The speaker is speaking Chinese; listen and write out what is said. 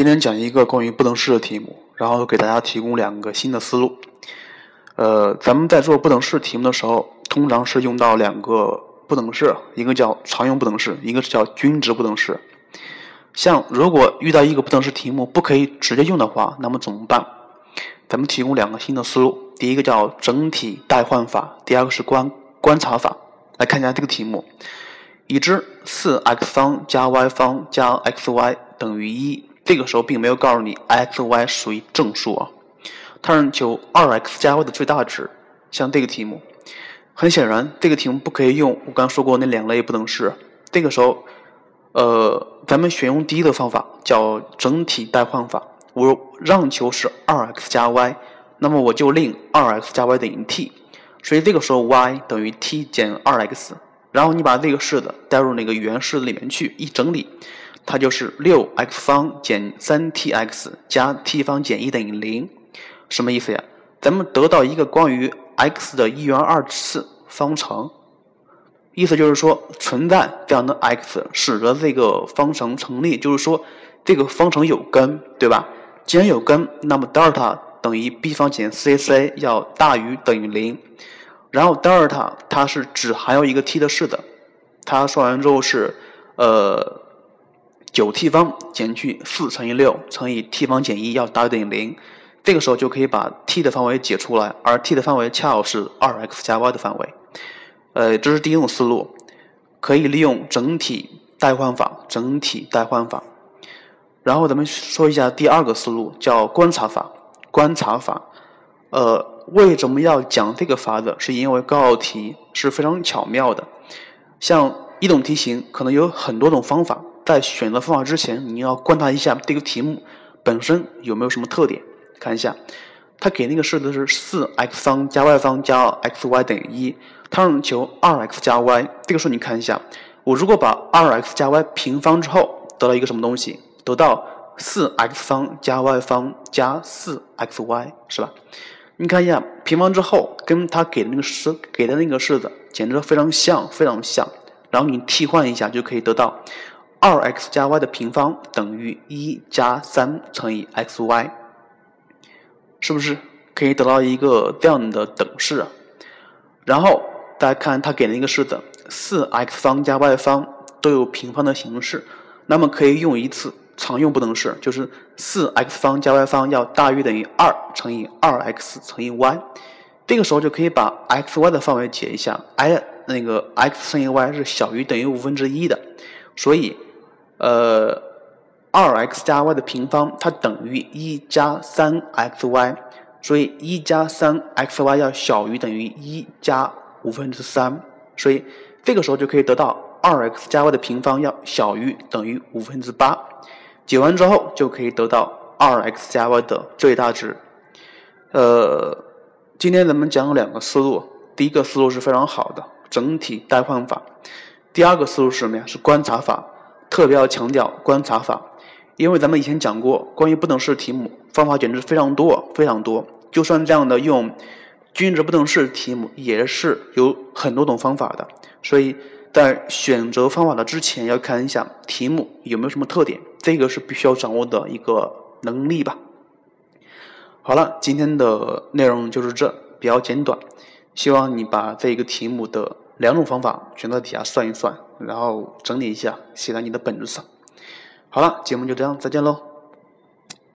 今天讲一个关于不等式的题目，然后给大家提供两个新的思路。呃，咱们在做不等式题目的时候，通常是用到两个不等式，一个叫常用不等式，一个是叫均值不等式。像如果遇到一个不等式题目不可以直接用的话，那么怎么办？咱们提供两个新的思路，第一个叫整体代换法，第二个是观观察法。来看一下这个题目：已知四 x 方加 y 方加 xy 等于一，这个时候并没有告诉你 xy 属于正数啊。它让求二 x 加 y 的最大值。像这个题目，很显然这个题目不可以用我刚说过那两类不等式。这个时候，呃，咱们选用第一个方法，叫整体代换法。我让求是二 x 加 y，那么我就令二 x 加 y 等于 t。所以这个时候 y 等于 t 减二 x，然后你把这个式子代入那个原式子里面去一整理，它就是六 x 方减三 t x 加 t 方减一等于零，什么意思呀？咱们得到一个关于 x 的一元二次方程，意思就是说存在这样的 x，使得这个方程成立，就是说这个方程有根，对吧？既然有根，那么德尔塔。等于 b 方减 c/c 要大于等于零，然后德尔塔它是只含有一个 t 的式子，它算完之后是呃九 t 方减去四乘以六乘以 t 方减一要大于等于零，这个时候就可以把 t 的范围解出来，而 t 的范围恰好是二 x 加 y 的范围，呃，这是第一种思路，可以利用整体代换法，整体代换法，然后咱们说一下第二个思路，叫观察法。观察法，呃，为什么要讲这个法子？是因为高考题是非常巧妙的。像一种题型，可能有很多种方法，在选择方法之前，你要观察一下这个题目本身有没有什么特点。看一下，他给那个式子是四 x 方加 y 方加 xy 等于一，他让求二 x 加 y。这个时候你看一下，我如果把二 x 加 y 平方之后，得到一个什么东西？得到。四 x 方加 y 方加四 xy 是吧？你看一下平方之后，跟他给的那个式给的那个式子简直非常像，非常像。然后你替换一下，就可以得到二 x 加 y 的平方等于一加三乘以 xy，是不是可以得到一个这样的等式？然后大家看它给了一个式子，四 x 方加 y 方都有平方的形式，那么可以用一次。常用不等式就是四 x 方加 y 方要大于等于二乘以二 x 乘以 y，这个时候就可以把 x y 的范围解一下，i 那个 x 乘以 y 是小于等于五分之一的，所以呃二 x 加 y 的平方它等于一加三 x y，所以一加三 x y 要小于等于一加五分之三，所以这个时候就可以得到二 x 加 y 的平方要小于等于五分之八。解完之后就可以得到二 x 加 y 的最大值。呃，今天咱们讲两个思路，第一个思路是非常好的整体代换法，第二个思路是什么呀？是观察法，特别要强调观察法，因为咱们以前讲过关于不等式题目方法简直非常多非常多，就算这样的用均值不等式题目也是有很多种方法的，所以。在选择方法的之前，要看一下题目有没有什么特点，这个是必须要掌握的一个能力吧。好了，今天的内容就是这，比较简短。希望你把这一个题目的两种方法全在底下算一算，然后整理一下，写在你的本子上。好了，节目就这样，再见喽。